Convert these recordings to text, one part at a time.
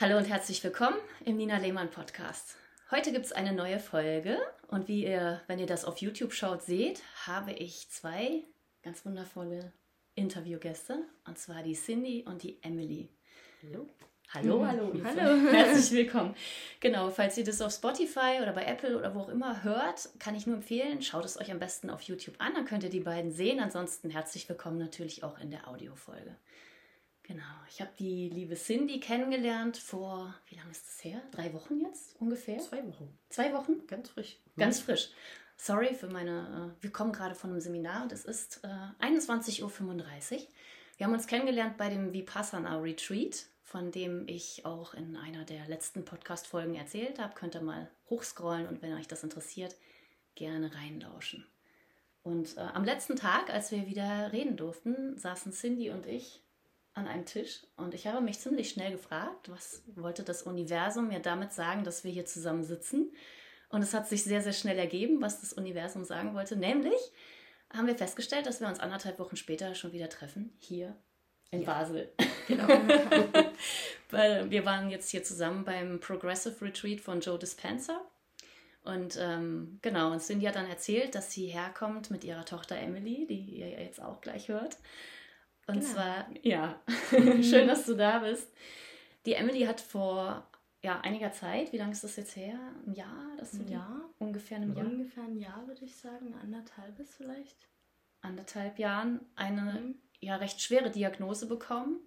Hallo und herzlich willkommen im Nina Lehmann Podcast. Heute gibt es eine neue Folge und wie ihr, wenn ihr das auf YouTube schaut, seht, habe ich zwei ganz wundervolle Interviewgäste und zwar die Cindy und die Emily. Hallo. Hallo, hallo. Hallo. Herzlich willkommen. Genau, falls ihr das auf Spotify oder bei Apple oder wo auch immer hört, kann ich nur empfehlen, schaut es euch am besten auf YouTube an, dann könnt ihr die beiden sehen. Ansonsten herzlich willkommen natürlich auch in der Audiofolge. Genau, ich habe die liebe Cindy kennengelernt vor, wie lange ist das her? Drei Wochen jetzt ungefähr? Zwei Wochen. Zwei Wochen? Ganz frisch. Ganz frisch. Sorry für meine, äh, wir kommen gerade von einem Seminar und es ist äh, 21.35 Uhr. Wir haben uns kennengelernt bei dem Vipassana Retreat, von dem ich auch in einer der letzten Podcast-Folgen erzählt habe. Könnt ihr mal hochscrollen und wenn euch das interessiert, gerne reinlauschen. Und äh, am letzten Tag, als wir wieder reden durften, saßen Cindy und ich an einem Tisch und ich habe mich ziemlich schnell gefragt, was wollte das Universum mir damit sagen, dass wir hier zusammen sitzen. Und es hat sich sehr, sehr schnell ergeben, was das Universum sagen wollte. Nämlich haben wir festgestellt, dass wir uns anderthalb Wochen später schon wieder treffen, hier in ja. Basel. Genau. Weil wir waren jetzt hier zusammen beim Progressive Retreat von Joe Dispenza. Und ähm, genau, und Cindy hat dann erzählt, dass sie herkommt mit ihrer Tochter Emily, die ihr jetzt auch gleich hört. Und genau. zwar, ja, schön, dass du da bist. Die Emily hat vor ja, einiger Zeit, wie lange ist das jetzt her? Ein Jahr? Das ein Jahr? Ungefähr ein Jahr? Ungefähr ein Jahr, würde ich sagen. Anderthalbes vielleicht. Anderthalb Jahren eine mhm. ja recht schwere Diagnose bekommen.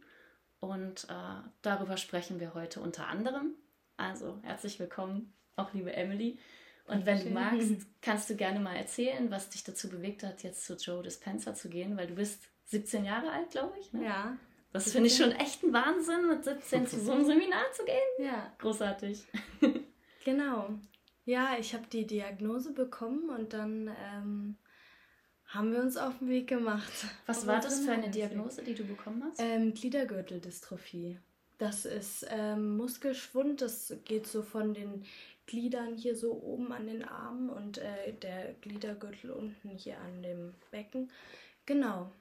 Und äh, darüber sprechen wir heute unter anderem. Also herzlich willkommen, auch liebe Emily. Und wenn du magst, kannst du gerne mal erzählen, was dich dazu bewegt hat, jetzt zu Joe Dispenza zu gehen, weil du bist 17 Jahre alt, glaube ich. Ne? Ja. Das finde ich schon echt ein Wahnsinn, mit 17 zu so einem Seminar zu gehen. Ja. Großartig. genau. Ja, ich habe die Diagnose bekommen und dann ähm, haben wir uns auf den Weg gemacht. Was war das für eine Diagnose, die du bekommen hast? Ähm, Gliedergürteldystrophie. Das ist ähm, Muskelschwund, das geht so von den Gliedern hier so oben an den Armen und äh, der Gliedergürtel unten hier an dem Becken. Genau.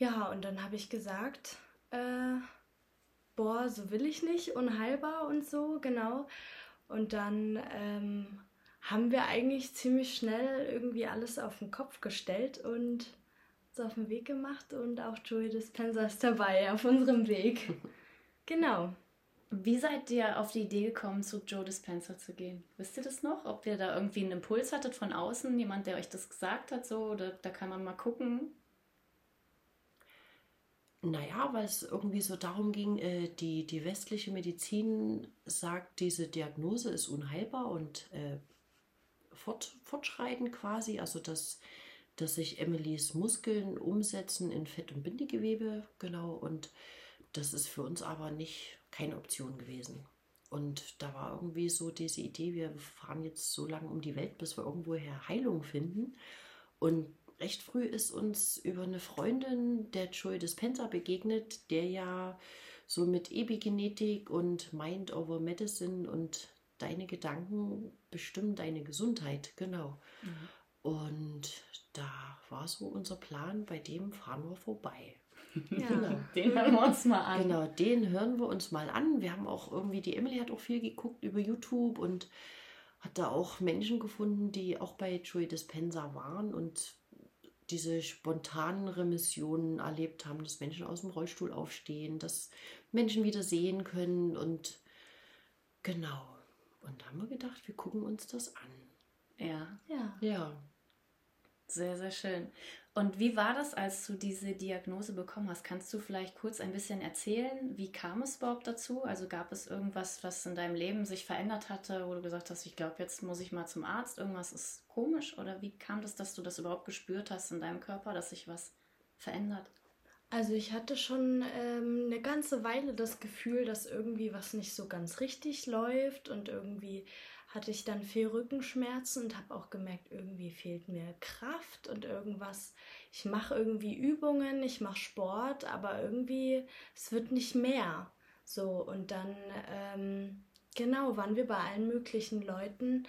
Ja, und dann habe ich gesagt, äh, boah, so will ich nicht, unheilbar und so, genau. Und dann ähm, haben wir eigentlich ziemlich schnell irgendwie alles auf den Kopf gestellt und uns auf den Weg gemacht und auch Joey Dispenza ist dabei auf unserem Weg. genau. Wie seid ihr auf die Idee gekommen, zu Joe Dispenza zu gehen? Wisst ihr das noch? Ob ihr da irgendwie einen Impuls hattet von außen, jemand, der euch das gesagt hat, so, oder da kann man mal gucken? Naja, weil es irgendwie so darum ging, äh, die, die westliche Medizin sagt, diese Diagnose ist unheilbar und äh, fort, fortschreitend quasi, also dass, dass sich Emilys Muskeln umsetzen in Fett- und Bindegewebe, genau, und das ist für uns aber nicht keine Option gewesen. Und da war irgendwie so diese Idee, wir fahren jetzt so lange um die Welt, bis wir irgendwoher Heilung finden. Und recht früh ist uns über eine Freundin der Joy Dispenza begegnet, der ja so mit Epigenetik und Mind over Medicine und deine Gedanken bestimmen deine Gesundheit, genau. Mhm. Und da war so unser Plan, bei dem fahren wir vorbei. Ja, genau. Den hören wir uns mal an. Genau, den hören wir uns mal an. Wir haben auch irgendwie, die Emily hat auch viel geguckt über YouTube und hat da auch Menschen gefunden, die auch bei Joy Dispenza waren und diese spontanen Remissionen erlebt haben, dass Menschen aus dem Rollstuhl aufstehen, dass Menschen wieder sehen können und genau. Und da haben wir gedacht, wir gucken uns das an. Ja. Ja. Ja. Sehr, sehr schön. Und wie war das, als du diese Diagnose bekommen hast? Kannst du vielleicht kurz ein bisschen erzählen, wie kam es überhaupt dazu? Also gab es irgendwas, was in deinem Leben sich verändert hatte, wo du gesagt hast, ich glaube, jetzt muss ich mal zum Arzt, irgendwas ist komisch? Oder wie kam das, dass du das überhaupt gespürt hast in deinem Körper, dass sich was verändert? Also ich hatte schon ähm, eine ganze Weile das Gefühl, dass irgendwie was nicht so ganz richtig läuft und irgendwie hatte ich dann viel Rückenschmerzen und habe auch gemerkt, irgendwie fehlt mir Kraft und irgendwas. Ich mache irgendwie Übungen, ich mache Sport, aber irgendwie es wird nicht mehr. So und dann ähm, genau waren wir bei allen möglichen Leuten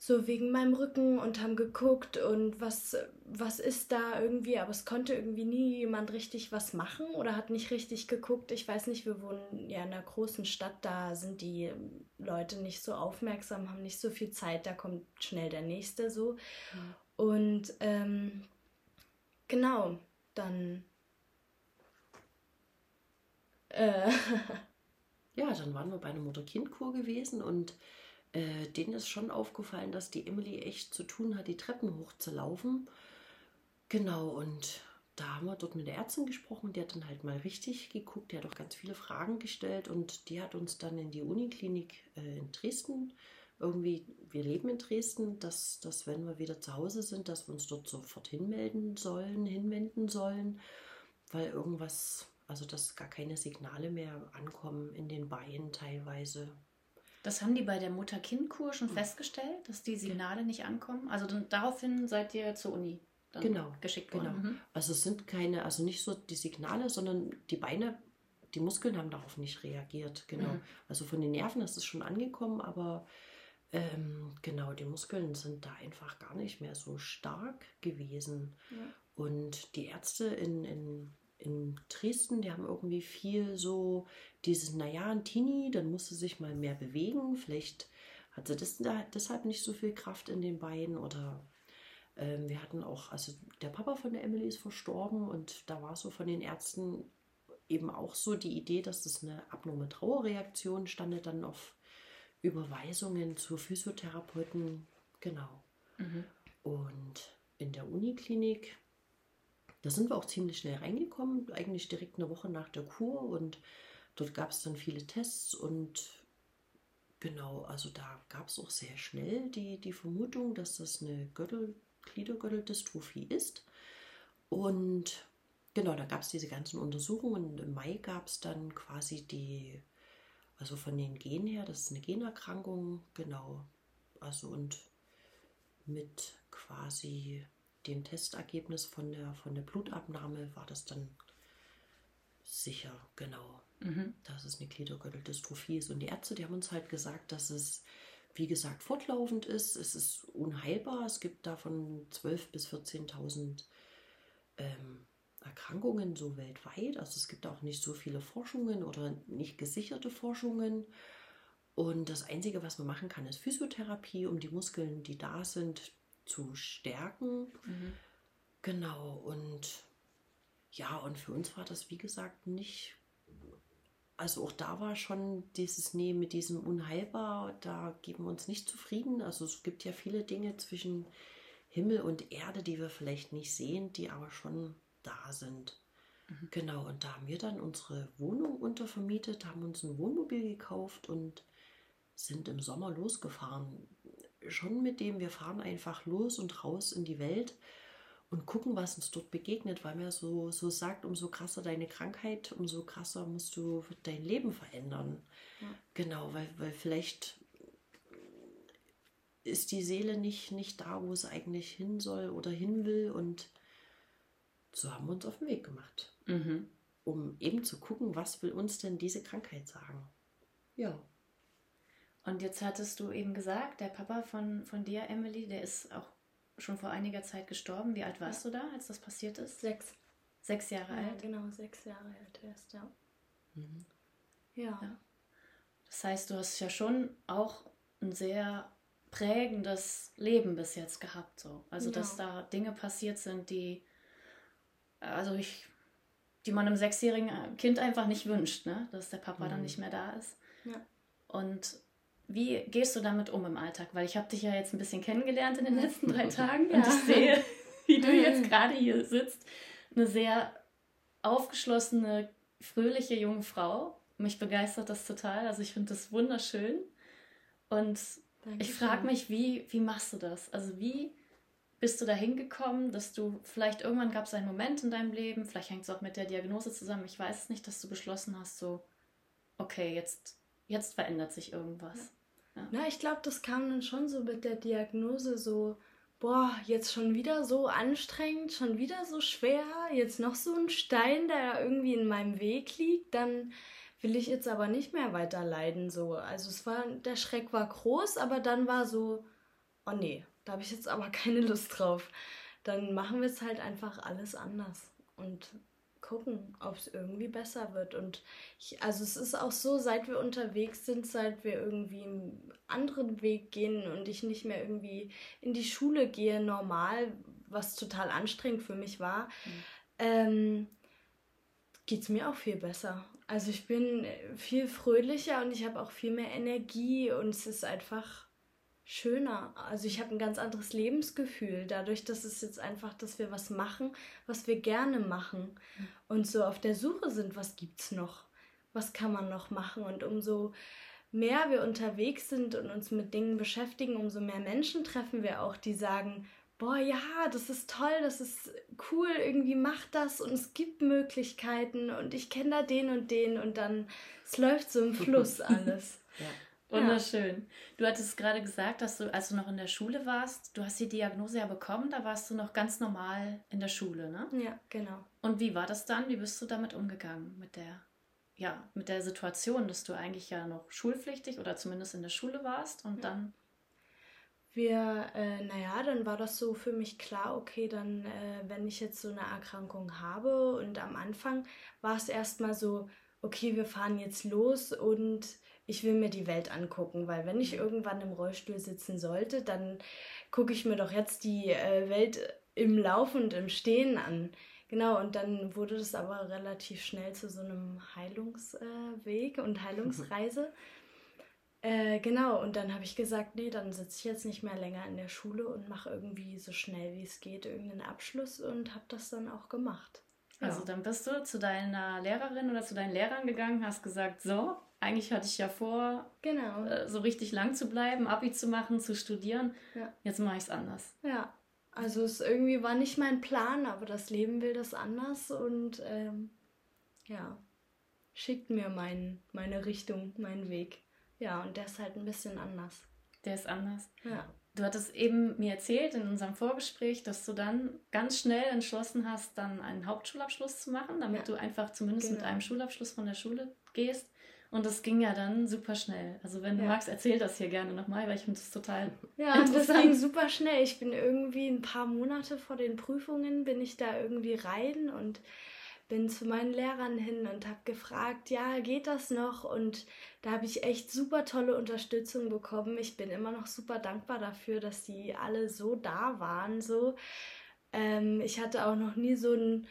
so wegen meinem Rücken und haben geguckt und was, was ist da irgendwie, aber es konnte irgendwie nie jemand richtig was machen oder hat nicht richtig geguckt. Ich weiß nicht, wir wohnen ja in einer großen Stadt, da sind die Leute nicht so aufmerksam, haben nicht so viel Zeit, da kommt schnell der nächste so. Mhm. Und ähm, genau, dann. Äh, ja, dann waren wir bei einer Mutter-Kind-Kur gewesen und äh, denen ist schon aufgefallen, dass die Emily echt zu tun hat, die Treppen hochzulaufen. Genau, und da haben wir dort mit der Ärztin gesprochen, die hat dann halt mal richtig geguckt, die hat auch ganz viele Fragen gestellt und die hat uns dann in die Uniklinik äh, in Dresden irgendwie, wir leben in Dresden, dass, dass wenn wir wieder zu Hause sind, dass wir uns dort sofort hinmelden sollen, hinwenden sollen, weil irgendwas, also dass gar keine Signale mehr ankommen in den Beinen teilweise. Das haben die bei der Mutter-Kind-Kur schon mhm. festgestellt, dass die Signale nicht ankommen. Also dann, daraufhin seid ihr zur Uni genau, geschickt worden. Genau. Mhm. Also es sind keine, also nicht so die Signale, sondern die Beine, die Muskeln haben darauf nicht reagiert. Genau. Mhm. Also von den Nerven ist es schon angekommen, aber ähm, genau, die Muskeln sind da einfach gar nicht mehr so stark gewesen. Ja. Und die Ärzte in, in in Dresden, die haben irgendwie viel so dieses, naja, ein Teenie, dann musste sich mal mehr bewegen. Vielleicht hat sie das, deshalb nicht so viel Kraft in den Beinen oder ähm, wir hatten auch, also der Papa von der Emily ist verstorben und da war so von den Ärzten eben auch so die Idee, dass das eine abnorme Trauerreaktion standet dann auf Überweisungen zu Physiotherapeuten, genau. Mhm. Und in der Uniklinik da sind wir auch ziemlich schnell reingekommen, eigentlich direkt eine Woche nach der Kur und dort gab es dann viele Tests und genau, also da gab es auch sehr schnell die, die Vermutung, dass das eine Gürtel, Gliedergürteldystrophie ist. Und genau, da gab es diese ganzen Untersuchungen. Und Im Mai gab es dann quasi die, also von den Genen her, das ist eine Generkrankung, genau. Also und mit quasi dem Testergebnis von der, von der Blutabnahme war das dann sicher, genau, mhm. dass es eine Gliedergürteldystrophie ist. Und die Ärzte, die haben uns halt gesagt, dass es, wie gesagt, fortlaufend ist. Es ist unheilbar. Es gibt davon 12.000 bis 14.000 ähm, Erkrankungen so weltweit. Also es gibt auch nicht so viele Forschungen oder nicht gesicherte Forschungen. Und das Einzige, was man machen kann, ist Physiotherapie, um die Muskeln, die da sind, zu stärken. Mhm. Genau, und ja, und für uns war das, wie gesagt, nicht. Also auch da war schon dieses Nee mit diesem Unheilbar, da geben wir uns nicht zufrieden. Also es gibt ja viele Dinge zwischen Himmel und Erde, die wir vielleicht nicht sehen, die aber schon da sind. Mhm. Genau, und da haben wir dann unsere Wohnung untervermietet, haben uns ein Wohnmobil gekauft und sind im Sommer losgefahren schon mit dem, wir fahren einfach los und raus in die Welt und gucken, was uns dort begegnet, weil man so, so sagt, umso krasser deine Krankheit, umso krasser musst du dein Leben verändern. Ja. Genau, weil, weil vielleicht ist die Seele nicht, nicht da, wo es eigentlich hin soll oder hin will. Und so haben wir uns auf den Weg gemacht, mhm. um eben zu gucken, was will uns denn diese Krankheit sagen. Ja. Und jetzt hattest du eben gesagt, der Papa von, von dir, Emily, der ist auch schon vor einiger Zeit gestorben. Wie alt warst ja. du da, als das passiert ist? Sechs. Sechs Jahre ja, alt? Genau, sechs Jahre alt erst, ja. Mhm. ja. ja. Das heißt, du hast ja schon auch ein sehr prägendes Leben bis jetzt gehabt. So. Also, dass da Dinge passiert sind, die, also ich, die man einem sechsjährigen Kind einfach nicht wünscht, ne? dass der Papa mhm. dann nicht mehr da ist. Ja. Und wie gehst du damit um im Alltag? Weil ich habe dich ja jetzt ein bisschen kennengelernt in den letzten drei Tagen ja. und ich sehe, wie du jetzt gerade hier sitzt. Eine sehr aufgeschlossene, fröhliche junge Frau. Mich begeistert das total. Also ich finde das wunderschön. Und Dankeschön. ich frage mich, wie, wie machst du das? Also wie bist du da hingekommen, dass du vielleicht irgendwann gab es einen Moment in deinem Leben, vielleicht hängt es auch mit der Diagnose zusammen, ich weiß es nicht, dass du beschlossen hast, so, okay, jetzt, jetzt verändert sich irgendwas. Na, ich glaube, das kam dann schon so mit der Diagnose so, boah, jetzt schon wieder so anstrengend, schon wieder so schwer, jetzt noch so ein Stein, der irgendwie in meinem Weg liegt, dann will ich jetzt aber nicht mehr weiter leiden so. Also es war der Schreck war groß, aber dann war so oh nee, da habe ich jetzt aber keine Lust drauf. Dann machen wir es halt einfach alles anders und gucken, ob es irgendwie besser wird. Und ich, also es ist auch so, seit wir unterwegs sind, seit wir irgendwie einen anderen Weg gehen und ich nicht mehr irgendwie in die Schule gehe, normal, was total anstrengend für mich war, mhm. ähm, geht es mir auch viel besser. Also ich bin viel fröhlicher und ich habe auch viel mehr Energie und es ist einfach schöner. Also ich habe ein ganz anderes Lebensgefühl, dadurch, dass es jetzt einfach, dass wir was machen, was wir gerne machen und so auf der Suche sind, was gibt's noch? Was kann man noch machen? Und umso mehr wir unterwegs sind und uns mit Dingen beschäftigen, umso mehr Menschen treffen wir auch, die sagen, boah, ja, das ist toll, das ist cool, irgendwie macht das und es gibt Möglichkeiten und ich kenne da den und den und dann, es läuft so im Fluss alles. ja. Wunderschön. Du hattest gerade gesagt, dass du, als du noch in der Schule warst, du hast die Diagnose ja bekommen, da warst du noch ganz normal in der Schule, ne? Ja, genau. Und wie war das dann? Wie bist du damit umgegangen mit der, ja, mit der Situation, dass du eigentlich ja noch schulpflichtig oder zumindest in der Schule warst und ja. dann wir, äh, naja, dann war das so für mich klar, okay, dann, äh, wenn ich jetzt so eine Erkrankung habe und am Anfang war es erstmal so, okay, wir fahren jetzt los und ich will mir die Welt angucken, weil wenn ich mhm. irgendwann im Rollstuhl sitzen sollte, dann gucke ich mir doch jetzt die äh, Welt im Laufen und im Stehen an. Genau, und dann wurde das aber relativ schnell zu so einem Heilungsweg und Heilungsreise. Äh, genau, und dann habe ich gesagt, nee, dann sitze ich jetzt nicht mehr länger in der Schule und mache irgendwie so schnell wie es geht irgendeinen Abschluss und habe das dann auch gemacht. Also dann bist du zu deiner Lehrerin oder zu deinen Lehrern gegangen, hast gesagt, so, eigentlich hatte ich ja vor, genau. Äh, so richtig lang zu bleiben, Abi zu machen, zu studieren. Ja. Jetzt mache ich es anders. Ja, also es irgendwie war nicht mein Plan, aber das Leben will das anders und ähm, ja, schickt mir mein, meine Richtung, meinen Weg. Ja, und der ist halt ein bisschen anders. Der ist anders. Ja. Du hattest eben mir erzählt in unserem Vorgespräch, dass du dann ganz schnell entschlossen hast, dann einen Hauptschulabschluss zu machen, damit ja. du einfach zumindest genau. mit einem Schulabschluss von der Schule gehst. Und das ging ja dann super schnell. Also wenn du ja. magst, erzähl das hier gerne nochmal, weil ich finde das total Ja, das ging super schnell. Ich bin irgendwie ein paar Monate vor den Prüfungen, bin ich da irgendwie rein und bin zu meinen Lehrern hin und habe gefragt, ja, geht das noch? Und da habe ich echt super tolle Unterstützung bekommen. Ich bin immer noch super dankbar dafür, dass die alle so da waren. So, ähm, ich hatte auch noch nie so ein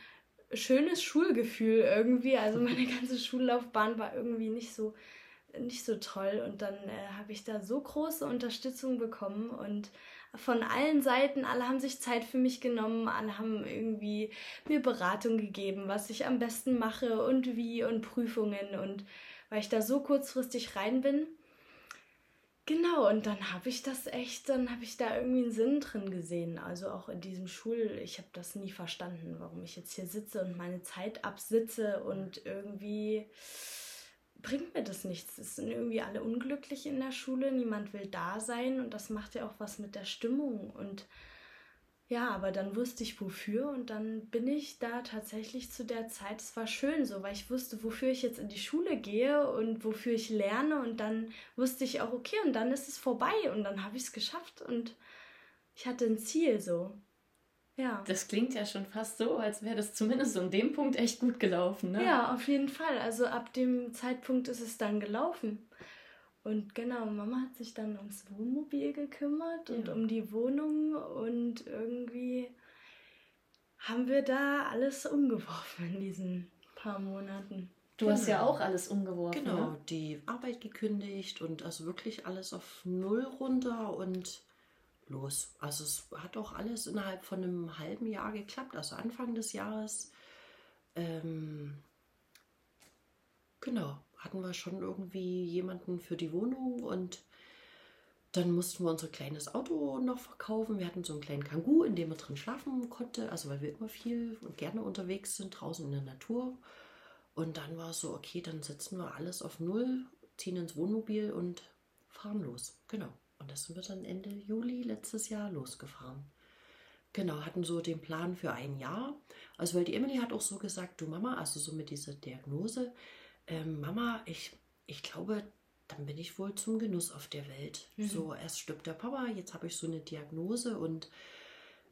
schönes Schulgefühl irgendwie. Also meine ganze Schullaufbahn war irgendwie nicht so nicht so toll und dann äh, habe ich da so große Unterstützung bekommen und von allen Seiten, alle haben sich Zeit für mich genommen, alle haben irgendwie mir Beratung gegeben, was ich am besten mache und wie und Prüfungen und weil ich da so kurzfristig rein bin. Genau, und dann habe ich das echt, dann habe ich da irgendwie einen Sinn drin gesehen. Also auch in diesem Schul, ich habe das nie verstanden, warum ich jetzt hier sitze und meine Zeit absitze und irgendwie bringt mir das nichts. Es sind irgendwie alle unglücklich in der Schule, niemand will da sein und das macht ja auch was mit der Stimmung. Und ja, aber dann wusste ich wofür und dann bin ich da tatsächlich zu der Zeit, es war schön so, weil ich wusste, wofür ich jetzt in die Schule gehe und wofür ich lerne und dann wusste ich auch, okay, und dann ist es vorbei und dann habe ich es geschafft und ich hatte ein Ziel so. Ja. Das klingt ja schon fast so, als wäre das zumindest in dem Punkt echt gut gelaufen, ne? Ja, auf jeden Fall. Also ab dem Zeitpunkt ist es dann gelaufen. Und genau, Mama hat sich dann ums Wohnmobil gekümmert ja. und um die Wohnung und irgendwie haben wir da alles umgeworfen in diesen paar Monaten. Du genau. hast ja auch alles umgeworfen. Genau, ne? die Arbeit gekündigt und also wirklich alles auf Null runter und los. Also es hat auch alles innerhalb von einem halben Jahr geklappt. Also Anfang des Jahres, ähm, genau, hatten wir schon irgendwie jemanden für die Wohnung und dann mussten wir unser kleines Auto noch verkaufen. Wir hatten so einen kleinen Kangoo, in dem man drin schlafen konnte, also weil wir immer viel und gerne unterwegs sind, draußen in der Natur. Und dann war es so, okay, dann setzen wir alles auf Null, ziehen ins Wohnmobil und fahren los. Genau. Und das sind wir dann Ende Juli letztes Jahr losgefahren. Genau, hatten so den Plan für ein Jahr. Also, weil die Emily hat auch so gesagt, du Mama, also so mit dieser Diagnose, ähm, Mama, ich, ich glaube, dann bin ich wohl zum Genuss auf der Welt. Mhm. So, erst stirbt der Papa, jetzt habe ich so eine Diagnose und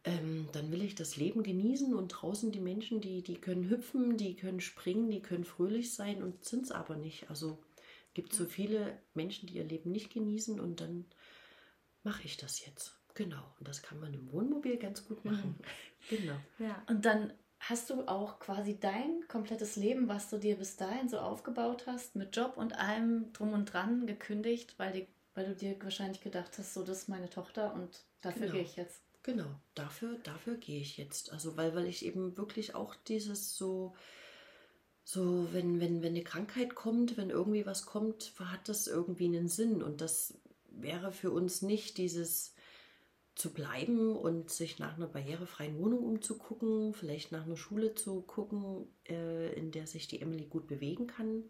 ähm, dann will ich das Leben genießen und draußen die Menschen, die, die können hüpfen, die können springen, die können fröhlich sein und sind es aber nicht. Also gibt so viele Menschen, die ihr Leben nicht genießen und dann mache ich das jetzt. Genau. Und das kann man im Wohnmobil ganz gut machen. Mhm. genau. Ja. Und dann hast du auch quasi dein komplettes Leben, was du dir bis dahin so aufgebaut hast, mit Job und allem drum und dran gekündigt, weil, die, weil du dir wahrscheinlich gedacht hast, so das ist meine Tochter und dafür genau. gehe ich jetzt. Genau, dafür, dafür gehe ich jetzt. Also weil, weil ich eben wirklich auch dieses so, so, wenn, wenn, wenn eine Krankheit kommt, wenn irgendwie was kommt, hat das irgendwie einen Sinn. Und das wäre für uns nicht dieses zu bleiben und sich nach einer barrierefreien Wohnung umzugucken, vielleicht nach einer Schule zu gucken, äh, in der sich die Emily gut bewegen kann.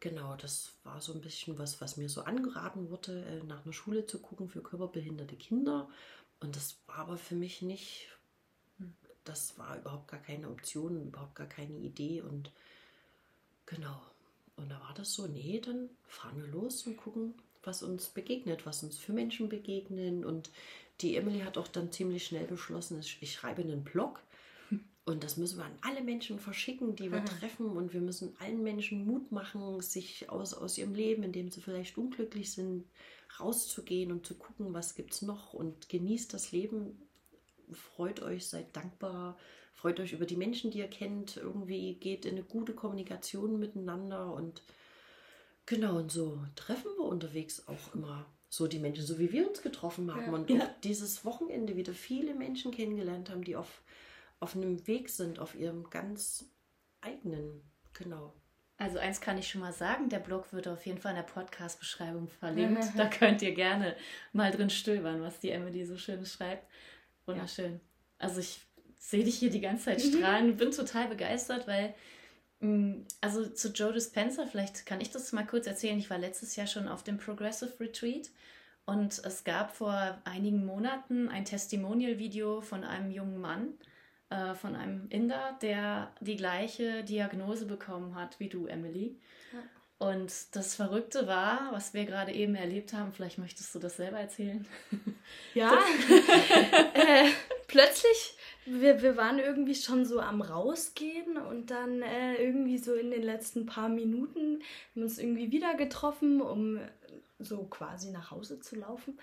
Genau, das war so ein bisschen was, was mir so angeraten wurde, äh, nach einer Schule zu gucken für körperbehinderte Kinder. Und das war aber für mich nicht, das war überhaupt gar keine Option, überhaupt gar keine Idee. Und genau, und da war das so, nee, dann fahren wir los und gucken, was uns begegnet, was uns für Menschen begegnen. Und die Emily hat auch dann ziemlich schnell beschlossen, ich schreibe einen Blog. Und das müssen wir an alle Menschen verschicken, die wir treffen. Und wir müssen allen Menschen Mut machen, sich aus, aus ihrem Leben, in dem sie vielleicht unglücklich sind, rauszugehen und zu gucken, was gibt es noch und genießt das Leben. Freut euch, seid dankbar, freut euch über die Menschen, die ihr kennt. Irgendwie geht in eine gute Kommunikation miteinander und genau und so treffen wir unterwegs auch immer so die Menschen, so wie wir uns getroffen haben ja. und ja. dieses Wochenende wieder viele Menschen kennengelernt haben, die auf, auf einem Weg sind, auf ihrem ganz eigenen, genau. Also eins kann ich schon mal sagen, der Blog wird auf jeden Fall in der Podcast-Beschreibung verlinkt. da könnt ihr gerne mal drin stöbern, was die Emily so schön schreibt. Wunderschön. Ja. Also ich sehe dich hier die ganze Zeit mhm. strahlen und bin total begeistert, weil also zu Joe Dispenza, vielleicht kann ich das mal kurz erzählen. Ich war letztes Jahr schon auf dem Progressive Retreat und es gab vor einigen Monaten ein Testimonial-Video von einem jungen Mann, äh, von einem Inder, der die gleiche Diagnose bekommen hat wie du, Emily. Ja. Und das Verrückte war, was wir gerade eben erlebt haben, vielleicht möchtest du das selber erzählen. Ja, äh, plötzlich, wir, wir waren irgendwie schon so am Rausgehen und dann äh, irgendwie so in den letzten paar Minuten haben wir uns irgendwie wieder getroffen, um so quasi nach Hause zu laufen.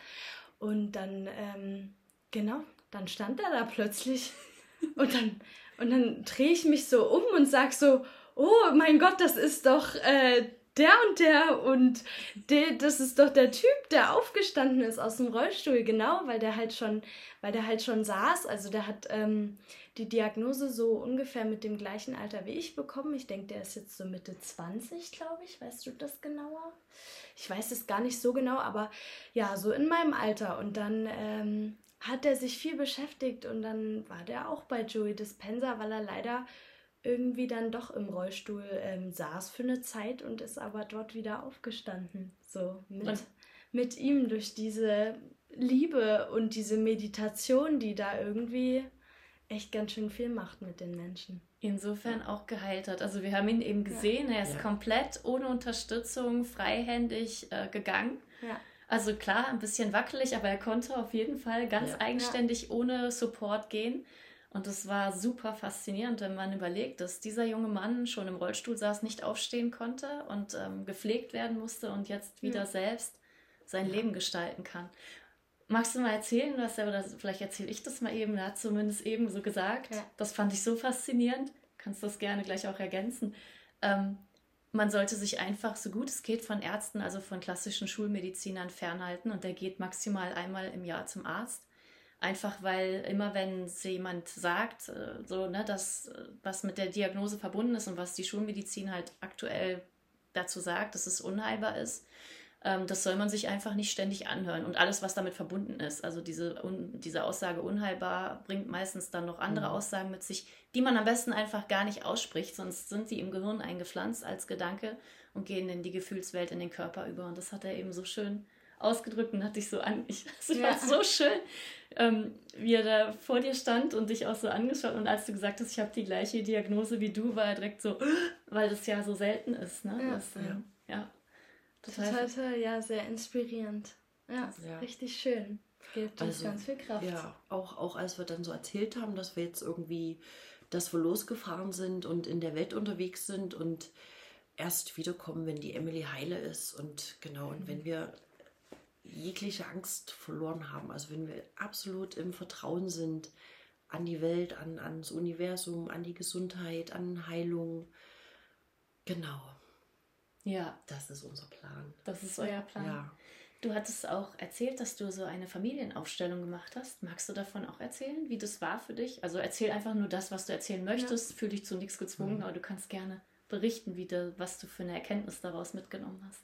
Und dann, ähm, genau, dann stand er da plötzlich und dann, und dann drehe ich mich so um und sag so, oh mein Gott, das ist doch äh, der und der und de, das ist doch der Typ, der aufgestanden ist aus dem Rollstuhl, genau, weil der halt schon, weil der halt schon saß. Also der hat ähm, die Diagnose so ungefähr mit dem gleichen Alter wie ich bekommen. Ich denke, der ist jetzt so Mitte 20, glaube ich. Weißt du das genauer? Ich weiß es gar nicht so genau, aber ja, so in meinem Alter. Und dann ähm, hat er sich viel beschäftigt und dann war der auch bei Joey Dispenza, weil er leider irgendwie dann doch im Rollstuhl ähm, saß für eine Zeit und ist aber dort wieder aufgestanden. So mit, mit ihm durch diese Liebe und diese Meditation, die da irgendwie echt ganz schön viel macht mit den Menschen. Insofern auch geheilt hat. Also wir haben ihn eben gesehen, ja. er ist ja. komplett ohne Unterstützung, freihändig äh, gegangen. Ja. Also klar, ein bisschen wackelig, aber er konnte auf jeden Fall ganz ja. eigenständig ja. ohne Support gehen. Und es war super faszinierend, wenn man überlegt, dass dieser junge Mann schon im Rollstuhl saß, nicht aufstehen konnte und ähm, gepflegt werden musste und jetzt wieder ja. selbst sein Leben gestalten kann. Magst du mal erzählen, was er, oder vielleicht erzähle ich das mal eben, er hat zumindest eben so gesagt, das fand ich so faszinierend, kannst das gerne gleich auch ergänzen. Ähm, man sollte sich einfach so gut es geht von Ärzten, also von klassischen Schulmedizinern fernhalten und der geht maximal einmal im Jahr zum Arzt. Einfach weil immer wenn jemand sagt, äh, so, ne, das, äh, was mit der Diagnose verbunden ist und was die Schulmedizin halt aktuell dazu sagt, dass es unheilbar ist, ähm, das soll man sich einfach nicht ständig anhören. Und alles, was damit verbunden ist, also diese, un, diese Aussage unheilbar, bringt meistens dann noch andere mhm. Aussagen mit sich, die man am besten einfach gar nicht ausspricht, sonst sind die im Gehirn eingepflanzt als Gedanke und gehen in die Gefühlswelt, in den Körper über. Und das hat er eben so schön ausgedrückt und hat dich so an. Ich, das ja. war so schön, ähm, wie er da vor dir stand und dich auch so angeschaut. Und als du gesagt hast, ich habe die gleiche Diagnose wie du, war er direkt so, weil das ja so selten ist. Ne? Ja. Das, ähm, ja. total toll, ja, sehr inspirierend. Ja, Ja. richtig schön. Gibt uns Also, ganz viel Kraft. Ja, auch, auch als wir dann so erzählt haben, dass wir jetzt irgendwie, dass wir losgefahren sind und in der Welt unterwegs sind und erst wiederkommen, wenn die Emily heile ist und genau, und wenn wir jegliche Angst verloren haben, also wenn wir absolut im Vertrauen sind an die Welt, an, ans Universum, an die Gesundheit, an Heilung. Genau, Ja, das ist unser Plan. das ist euer Plan. Ja. Du hattest auch erzählt, dass du so eine Familienaufstellung gemacht hast. Magst du davon auch erzählen, wie das war für dich? Also erzähl einfach nur das, was du erzählen möchtest. Fühl dich zu nichts gezwungen, Mhm. aber du kannst gerne berichten, wie du, was du für eine Erkenntnis daraus mitgenommen hast.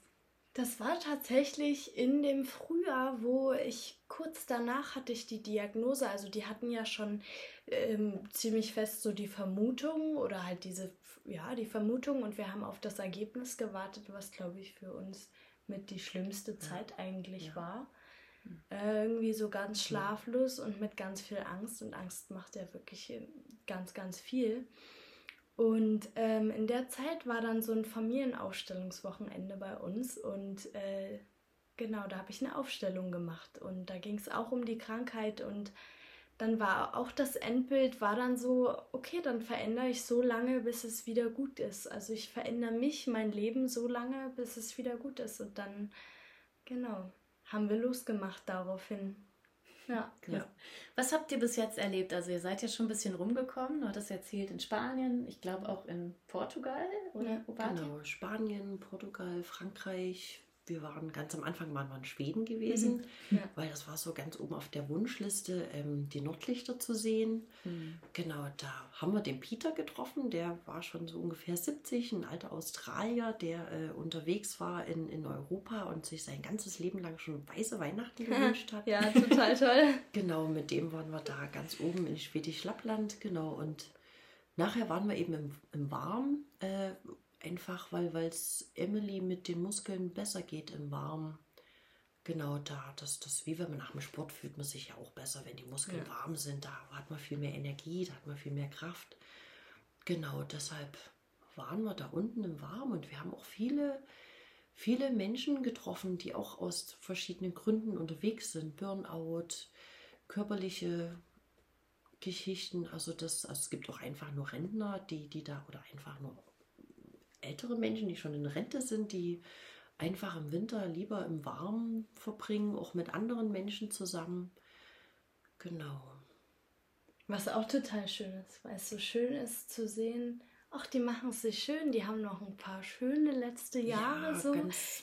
Das war tatsächlich in dem Frühjahr, wo ich kurz danach hatte ich die Diagnose. Also die hatten ja schon ähm, ziemlich fest so die Vermutung oder halt diese, ja, die Vermutung und wir haben auf das Ergebnis gewartet, was glaube ich für uns mit die schlimmste Zeit eigentlich Ja. war. Äh, irgendwie so ganz schlaflos und mit ganz viel Angst und Angst macht ja wirklich äh, ganz, ganz viel. Und ähm, in der Zeit war dann so ein Familienaufstellungswochenende bei uns und äh, genau, da habe ich eine Aufstellung gemacht und da ging es auch um die Krankheit und dann war auch das Endbild war dann so, okay, dann verändere ich so lange, bis es wieder gut ist. Also ich verändere mich, mein Leben so lange, bis es wieder gut ist und dann, genau, haben wir losgemacht daraufhin. Ja. Ja. Was habt ihr bis jetzt erlebt? Also ihr seid ja schon ein bisschen rumgekommen. Du hattest erzählt in Spanien, ich glaube auch in Portugal oder Ja? Genau, Spanien, Portugal, Frankreich. Wir waren ganz am Anfang waren wir in Schweden gewesen, Mhm. Ja. weil das war so ganz oben auf der Wunschliste, ähm, die Nordlichter zu sehen. Hm. Genau, da haben wir den Peter getroffen, der war schon so ungefähr 70, ein alter Australier, der äh, unterwegs war in, in Europa und sich sein ganzes Leben lang schon weiße Weihnachten gewünscht hat. Ja, total toll. Genau, mit dem waren wir da ganz oben in Schwedisch-Lappland, genau. Und nachher waren wir eben im, im Warm, äh, einfach weil es Emily mit den Muskeln besser geht im Warm. Genau, da, das, das, wie wenn man nach dem Sport fühlt man sich ja auch besser, wenn die Muskeln Ja. warm sind. Da hat man viel mehr Energie, da hat man viel mehr Kraft. Genau, deshalb waren wir da unten im Warm und wir haben auch viele, viele Menschen getroffen, die auch aus verschiedenen Gründen unterwegs sind. Burnout, körperliche Geschichten. Also, das, also es gibt auch einfach nur Rentner, die, die da, oder einfach nur ältere Menschen, die schon in Rente sind, die einfach im Winter lieber im Warmen verbringen, auch mit anderen Menschen zusammen. Genau. Was auch total schön ist, weil es so schön ist zu sehen, ach, die machen es sich schön, die haben noch ein paar schöne letzte Jahre Ja, so.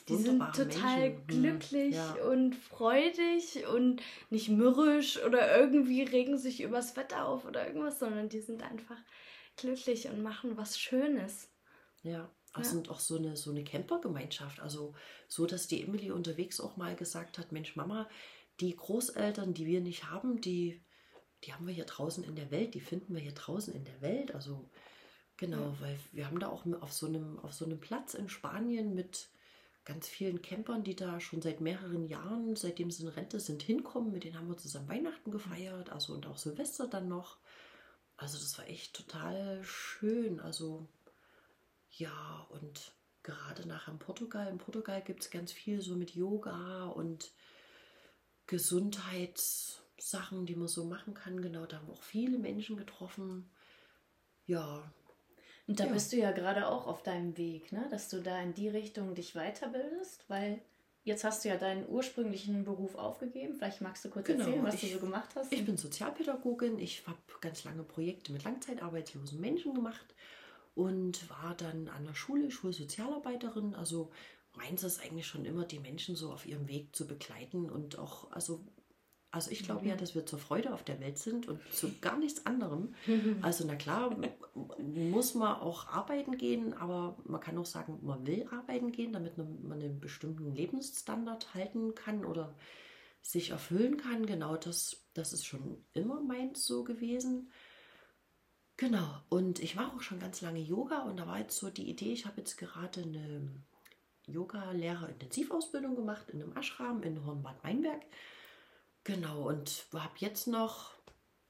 Die sind total Menschen. Hm, glücklich ja. und freudig und nicht mürrisch oder irgendwie regen sich übers Wetter auf oder irgendwas, sondern die sind einfach glücklich und machen was Schönes. Ja, auch Ja. sind auch so eine, so eine Campergemeinschaft. Also so, dass die Emily unterwegs auch mal gesagt hat, Mensch, Mama, die Großeltern, die wir nicht haben, die, die haben wir hier draußen in der Welt, die finden wir hier draußen in der Welt. Also genau, weil wir haben da auch auf so einem, auf so einem Platz in Spanien mit ganz vielen Campern, die da schon seit mehreren Jahren, seitdem sie in Rente sind, hinkommen. Mit denen haben wir zusammen Weihnachten gefeiert, also und auch Silvester dann noch. Also das war echt total schön. Also ja, und gerade nachher in Portugal, in Portugal gibt es ganz viel so mit Yoga und Gesundheitssachen, die man so machen kann. Genau, da haben wir auch viele Menschen getroffen. Ja, Und da Ja. bist du ja gerade auch auf deinem Weg, ne? dass du da in die Richtung dich weiterbildest, weil jetzt hast du ja deinen ursprünglichen Beruf aufgegeben. Vielleicht magst du kurz Genau, erzählen, was ich- du so gemacht hast. Ich bin Sozialpädagogin. Ich habe ganz lange Projekte mit langzeitarbeitslosen Menschen gemacht und war dann an der Schule Schulsozialarbeiterin. Also meins ist eigentlich schon immer, die Menschen so auf ihrem Weg zu begleiten und auch, also, also ich glaube ja, dass wir zur Freude auf der Welt sind und zu gar nichts anderem. Also na klar, muss man auch arbeiten gehen, aber man kann auch sagen, man will arbeiten gehen, damit man man einen bestimmten Lebensstandard halten kann oder sich erfüllen kann. Genau das, das ist schon immer meins so gewesen. Genau, und ich mache auch schon ganz lange Yoga und da war jetzt so die Idee, ich habe jetzt gerade eine Yoga-Lehrer-Intensivausbildung gemacht in einem Ashram in Hornbad Meinberg. Genau, und habe jetzt noch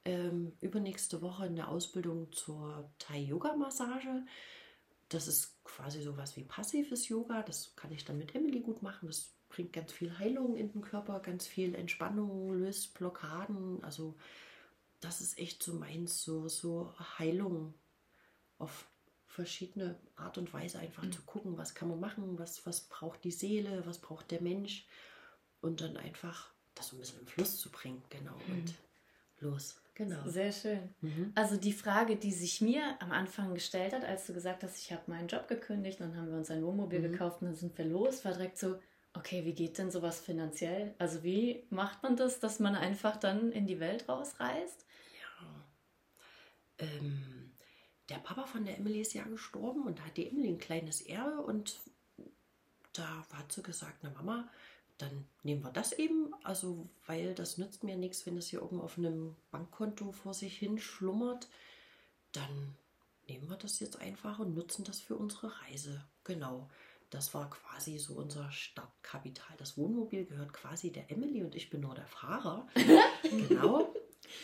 ähm, übernächste Woche eine Ausbildung zur Thai-Yoga-Massage. das ist quasi sowas wie passives Yoga. Das kann ich dann mit Emily gut machen. Das bringt ganz viel Heilung in den Körper, ganz viel Entspannung, löst Blockaden. Also das ist echt so meins, so, so Heilung auf verschiedene Art und Weise einfach mhm. zu gucken, was kann man machen, was, was braucht die Seele, was braucht der Mensch und dann einfach das so ein bisschen im Fluss zu bringen, genau, mhm. und los. Genau. Sehr schön. Mhm. Also die Frage, die sich mir am Anfang gestellt hat, als du gesagt hast, ich habe meinen Job gekündigt, dann haben wir uns ein Wohnmobil mhm. gekauft und dann sind wir los, war direkt so, okay, wie geht denn sowas finanziell? Also wie macht man das, dass man einfach dann in die Welt rausreist? Ähm, der Papa von der Emily ist ja gestorben und da hat die Emily ein kleines Erbe und da hat sie gesagt, na Mama, dann nehmen wir das eben, also weil das nützt mir nichts, wenn es hier irgendwo auf einem Bankkonto vor sich hin schlummert, dann nehmen wir das jetzt einfach und nutzen das für unsere Reise. Genau. Das war quasi so unser Startkapital. Das Wohnmobil gehört quasi der Emily und ich bin nur der Fahrer. genau.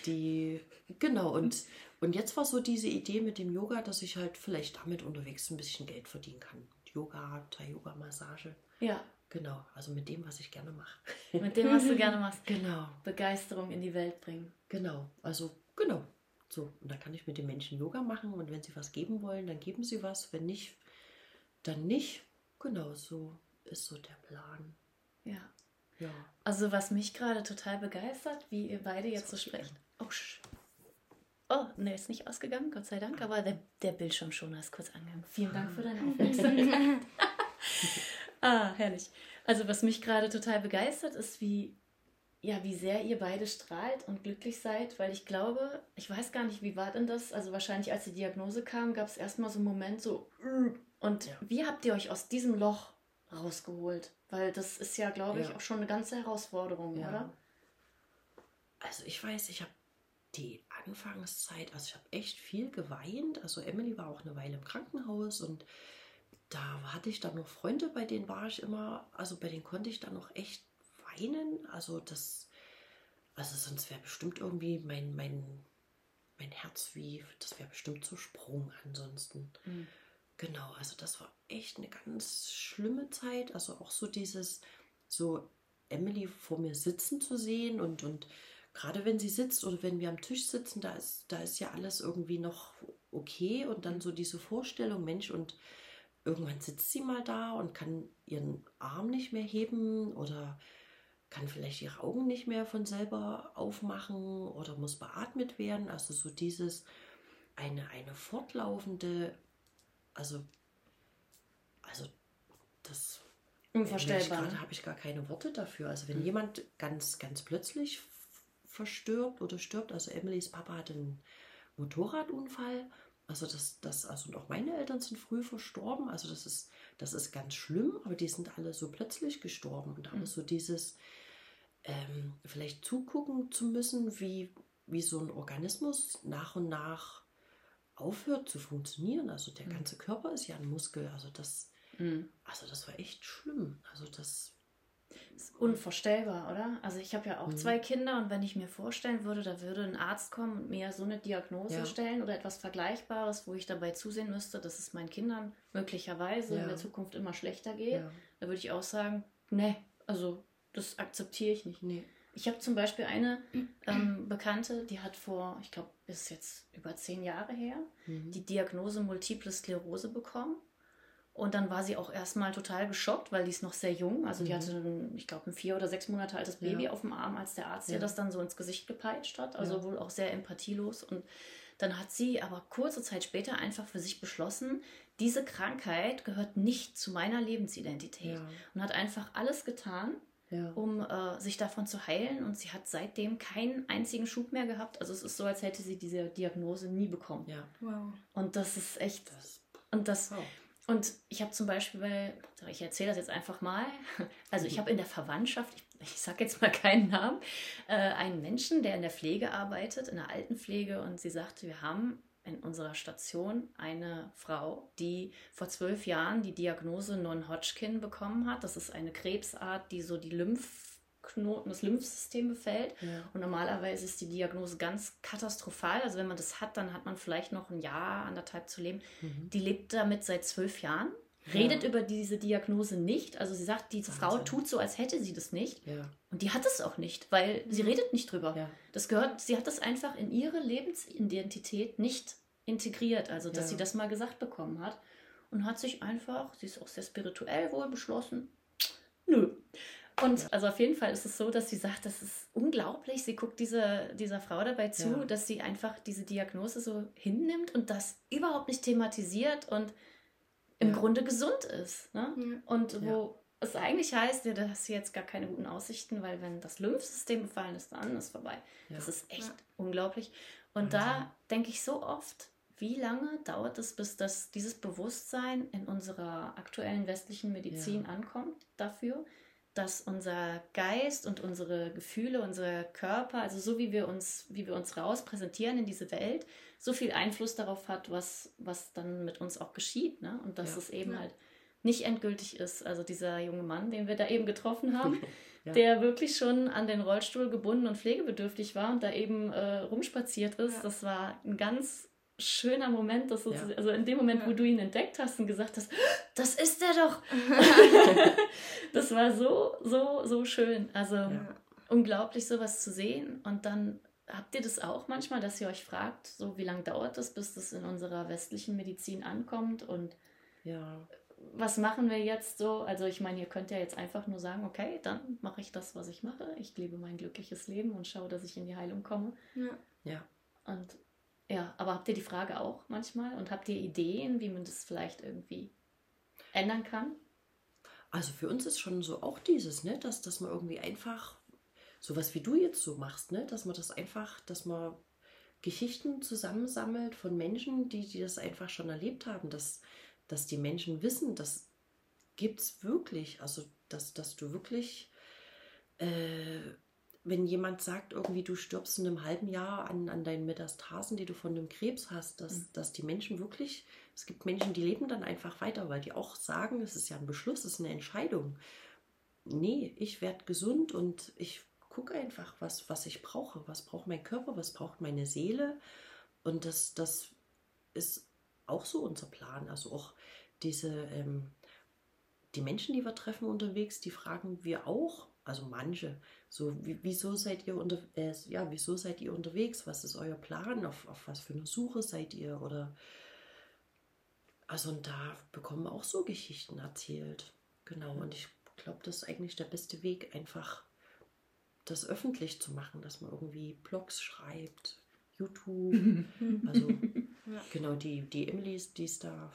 Die, genau, und, und jetzt war so diese Idee mit dem Yoga, dass ich halt vielleicht damit unterwegs ein bisschen Geld verdienen kann. Yoga, Thai-Yoga-Massage. Ja. Genau, also mit dem, was ich gerne mache. Mit dem, was du gerne machst. Genau. Begeisterung in die Welt bringen. Genau, also genau. So, und da kann ich mit den Menschen Yoga machen und wenn sie was geben wollen, dann geben sie was. Wenn nicht, dann nicht. Genau, so ist so der Plan. Ja. Ja. Also was mich gerade total begeistert, wie ihr beide jetzt so sprecht. Oh, oh, ne, ist nicht ausgegangen, Gott sei Dank, aber der, der Bildschirmschoner ist kurz angegangen. Vielen Dank für deine Aufmerksamkeit. Ah, herrlich. Also was mich gerade total begeistert, ist, wie, ja, wie sehr ihr beide strahlt und glücklich seid, weil ich glaube, ich weiß gar nicht, wie war denn das? Also wahrscheinlich, als die Diagnose kam, gab es erstmal so einen Moment so, und ja. wie habt ihr euch aus diesem Loch rausgeholt? Weil das ist ja, glaube ich, ja. auch schon eine ganze Herausforderung, ja. oder? Also ich weiß, ich habe die Anfangszeit, also ich habe echt viel geweint. Also Emily war auch eine Weile im Krankenhaus und da hatte ich dann noch Freunde, bei denen war ich immer, also bei denen konnte ich dann noch echt weinen. Also das, also sonst wäre bestimmt irgendwie mein, mein, mein Herz wie, das wäre bestimmt zu Sprung ansonsten. Mhm. Genau, also das war echt eine ganz schlimme Zeit. Also auch so dieses, so Emily vor mir sitzen zu sehen und, und gerade wenn sie sitzt oder wenn wir am Tisch sitzen, da ist, da ist ja alles irgendwie noch okay und dann so diese Vorstellung, Mensch, und irgendwann sitzt sie mal da und kann ihren Arm nicht mehr heben oder kann vielleicht ihre Augen nicht mehr von selber aufmachen oder muss beatmet werden. Also so dieses eine, eine fortlaufende, also, also das Unvorstellbar. Gerade habe ich gar keine Worte dafür. Also wenn mhm. jemand ganz, ganz plötzlich verstirbt oder stirbt, also Emilys Papa hatte einen Motorradunfall also das, das, also und auch meine Eltern sind früh verstorben. Also das ist, das ist ganz schlimm, aber die sind alle so plötzlich gestorben. Und alles mhm. so dieses, ähm, vielleicht zugucken zu müssen, wie, wie so ein Organismus nach und nach aufhört zu funktionieren. Also der mhm. ganze Körper ist ja ein Muskel. Also das, mhm. also das war echt schlimm. Also das ist unvorstellbar, oder? Also ich habe ja auch mhm. zwei Kinder und wenn ich mir vorstellen würde, da würde ein Arzt kommen und mir so eine Diagnose ja. stellen oder etwas Vergleichbares, wo ich dabei zusehen müsste, dass es meinen Kindern möglicherweise ja. in der Zukunft immer schlechter geht, ja. da würde ich auch sagen, nee, also das akzeptiere ich nicht. Nee. Ich habe zum Beispiel eine ähm, Bekannte, die hat vor, ich glaube, bis jetzt über zehn Jahre her, mhm. die Diagnose Multiple Sklerose bekommen. Und dann war sie auch erstmal total geschockt, weil die ist noch sehr jung. Also die mhm. hatte, ich glaube, ein vier oder sechs Monate altes Baby ja. auf dem Arm, als der Arzt ja. ihr das dann so ins Gesicht gepeitscht hat. Also ja. wohl auch sehr empathielos. Und dann hat sie aber kurze Zeit später einfach für sich beschlossen, diese Krankheit gehört nicht zu meiner Lebensidentität. Und hat einfach alles getan, um äh, sich davon zu heilen. Und sie hat seitdem keinen einzigen Schub mehr gehabt. Also es ist so, als hätte sie diese Diagnose nie bekommen. Wow. Und das ist echt. Das, und das. Wow und ich habe zum Beispiel, ich erzähle das jetzt einfach mal, also ich habe in der Verwandtschaft, ich, ich sage jetzt mal keinen Namen, äh, einen Menschen, der in der Pflege arbeitet, in der Altenpflege und sie sagte, wir haben in unserer Station eine Frau, die vor zwölf Jahren die Diagnose Non-Hodgkin bekommen hat. Das ist eine Krebsart, die so die Lymph Lymphknoten, das Lymphsystem befällt. Ja. Und normalerweise ist die Diagnose ganz katastrophal. Also wenn man das hat, dann hat man vielleicht noch ein Jahr, anderthalb zu leben. Mhm. Die lebt damit seit zwölf Jahren, redet ja. über diese Diagnose nicht. Also sie sagt, diese Wahnsinn. Frau tut so, als hätte sie das nicht. Ja. Und die hat es auch nicht, weil sie mhm. redet nicht drüber. Das gehört, sie hat das einfach in ihre Lebensidentität nicht integriert. Also dass sie das mal gesagt bekommen hat und hat sich einfach, sie ist auch sehr spirituell wohl beschlossen. Und also auf jeden Fall ist es so, dass sie sagt, das ist unglaublich. Sie guckt diese, dieser Frau dabei zu, ja. dass sie einfach diese Diagnose so hinnimmt und das überhaupt nicht thematisiert und im ja. Grunde gesund ist. Ne? Ja. Und wo es eigentlich heißt, ja, da hast du jetzt gar keine guten Aussichten, weil wenn das Lymphsystem befallen ist, dann ist vorbei. Das ist echt unglaublich. Und da denke ich so oft, wie lange dauert es, bis das, dieses Bewusstsein in unserer aktuellen westlichen Medizin ankommt dafür, dass unser Geist und unsere Gefühle, unser Körper, also so wie wir uns, wie wir uns raus präsentieren in diese Welt, so viel Einfluss darauf hat, was, was dann mit uns auch geschieht. Ne? Und dass ja. es eben ja. halt nicht endgültig ist. Also dieser junge Mann, den wir da eben getroffen haben, ja. der wirklich schon an den Rollstuhl gebunden und pflegebedürftig war und da eben äh, rumspaziert ist, das war ein ganz schöner Moment, dass ja. also in dem Moment, ja. wo du ihn entdeckt hast und gesagt hast, das ist der doch. das war so, so, so schön. Also ja. unglaublich, sowas zu sehen. Und dann habt ihr das auch manchmal, dass ihr euch fragt, so wie lange dauert das, bis das in unserer westlichen Medizin ankommt und ja. was machen wir jetzt so? Also ich meine, ihr könnt ja jetzt einfach nur sagen, okay, dann mache ich das, was ich mache. Ich lebe mein glückliches Leben und schaue, dass ich in die Heilung komme. Ja. ja. Und ja, aber habt ihr die Frage auch manchmal und habt ihr Ideen, wie man das vielleicht irgendwie ändern kann? Also für uns ist schon so auch dieses, ne, dass, dass man irgendwie einfach sowas wie du jetzt so machst, ne, dass man das einfach, dass man Geschichten zusammensammelt von Menschen, die, die das einfach schon erlebt haben, dass, dass die Menschen wissen, das gibt es wirklich. Also, dass, dass du wirklich äh, wenn jemand sagt, irgendwie du stirbst in einem halben Jahr an, an deinen Metastasen, die du von einem Krebs hast, dass, mhm. dass die Menschen wirklich, es gibt Menschen, die leben dann einfach weiter, weil die auch sagen, es ist ja ein Beschluss, es ist eine Entscheidung. Nee, ich werde gesund und ich gucke einfach, was, was ich brauche. Was braucht mein Körper, was braucht meine Seele. Und das, das ist auch so unser Plan. Also auch diese, ähm, die Menschen, die wir treffen unterwegs, die fragen wir auch, also manche, so, wieso seid ihr unter, äh, ja, wieso seid ihr unterwegs? Was ist euer Plan? Auf, auf was für eine Suche seid ihr? Oder also und da bekommen auch so Geschichten erzählt. Genau. Und ich glaube, das ist eigentlich der beste Weg, einfach das öffentlich zu machen, dass man irgendwie Blogs schreibt, YouTube. also ja. genau, die, die Emilys, die ist da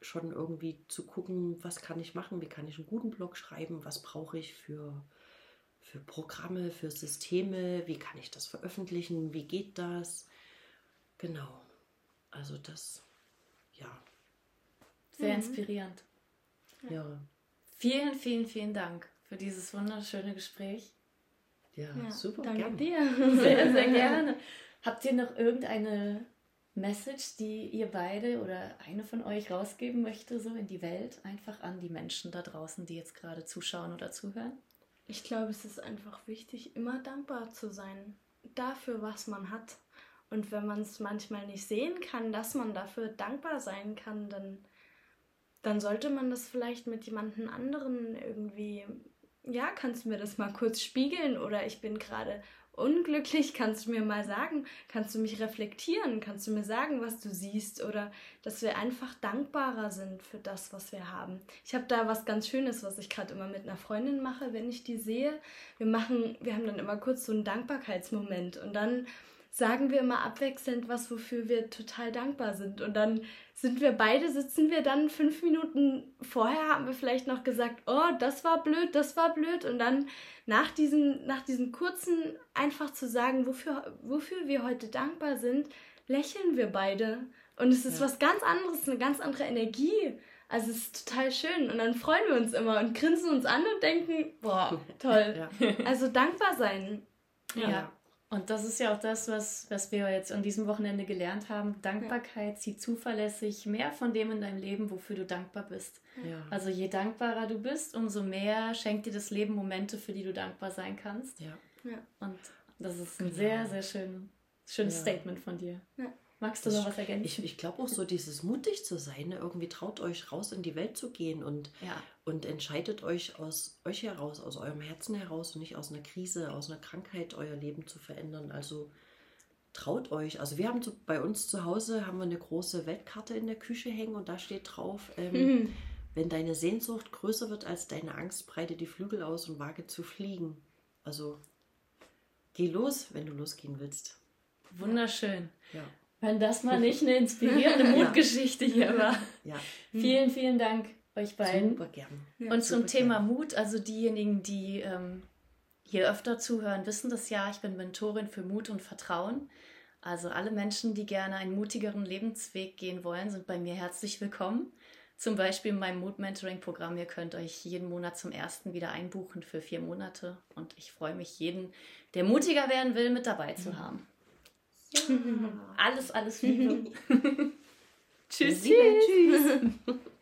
schon irgendwie zu gucken, was kann ich machen, wie kann ich einen guten Blog schreiben, was brauche ich für für Programme, für Systeme, wie kann ich das veröffentlichen, wie geht das? Genau. Also das, ja. Sehr mhm. inspirierend. Ja. Vielen, vielen, vielen Dank für dieses wunderschöne Gespräch. Ja, ja super. Danke gerne. dir. Sehr, sehr gerne. Habt ihr noch irgendeine Message, die ihr beide oder eine von euch rausgeben möchte, so in die Welt, einfach an die Menschen da draußen, die jetzt gerade zuschauen oder zuhören? Ich glaube, es ist einfach wichtig, immer dankbar zu sein dafür, was man hat. Und wenn man es manchmal nicht sehen kann, dass man dafür dankbar sein kann, dann, dann sollte man das vielleicht mit jemandem anderen irgendwie, ja, kannst du mir das mal kurz spiegeln oder ich bin gerade unglücklich, kannst du mir mal sagen, kannst du mich reflektieren, kannst du mir sagen, was du siehst oder dass wir einfach dankbarer sind für das, was wir haben. Ich habe da was ganz Schönes, was ich gerade immer mit einer Freundin mache, wenn ich die sehe. Wir machen, wir haben dann immer kurz so einen Dankbarkeitsmoment und dann sagen wir immer abwechselnd was, wofür wir total dankbar sind. Und dann sind wir beide, sitzen wir dann fünf Minuten vorher, haben wir vielleicht noch gesagt, oh, das war blöd, das war blöd. Und dann nach diesen, nach diesen kurzen, einfach zu sagen, wofür, wofür wir heute dankbar sind, lächeln wir beide. Und es ist ja. was ganz anderes, eine ganz andere Energie. Also es ist total schön. Und dann freuen wir uns immer und grinsen uns an und denken, boah, toll. Ja. Also dankbar sein. ja. ja. Und das ist ja auch das, was, was wir jetzt an diesem Wochenende gelernt haben. Dankbarkeit zieht zuverlässig mehr von dem in deinem Leben, wofür du dankbar bist. Ja. Also je dankbarer du bist, umso mehr schenkt dir das Leben Momente, für die du dankbar sein kannst. ja. Ja. Und das ist ein Genau. sehr, sehr schön, schönes Ja. Statement von dir. Ja. Magst du Das- noch was ergänzen? Ich, ich glaube auch so, dieses mutig zu sein, ne? irgendwie traut euch raus in die Welt zu gehen und, ja. Und entscheidet euch aus euch heraus, aus eurem Herzen heraus und nicht aus einer Krise, aus einer Krankheit euer Leben zu verändern. Also traut euch. Also wir haben zu, bei uns zu Hause haben wir eine große Weltkarte in der Küche hängen und da steht drauf, ähm, Mhm. wenn deine Sehnsucht größer wird als deine Angst, breite die Flügel aus und wage zu fliegen. Also geh los, wenn du losgehen willst. Wunderschön. Ja. Wenn das mal nicht eine inspirierende Mutgeschichte hier war. Ja, Vielen, vielen Dank euch beiden. super gern. Und zum super Thema gerne. Mut, also diejenigen, die ähm, hier öfter zuhören, wissen das ja. Ich bin Mentorin für Mut und Vertrauen. Also alle Menschen, die gerne einen mutigeren Lebensweg gehen wollen, sind bei mir herzlich willkommen. Zum Beispiel in meinem Mut-Mentoring-Programm. Ihr könnt euch jeden Monat zum ersten wieder einbuchen für vier Monate. Und ich freue mich, jeden, der mutiger werden will, mit dabei zu haben. Alles, alles Liebe. tschüss, Liebe, tschüss. tschüss.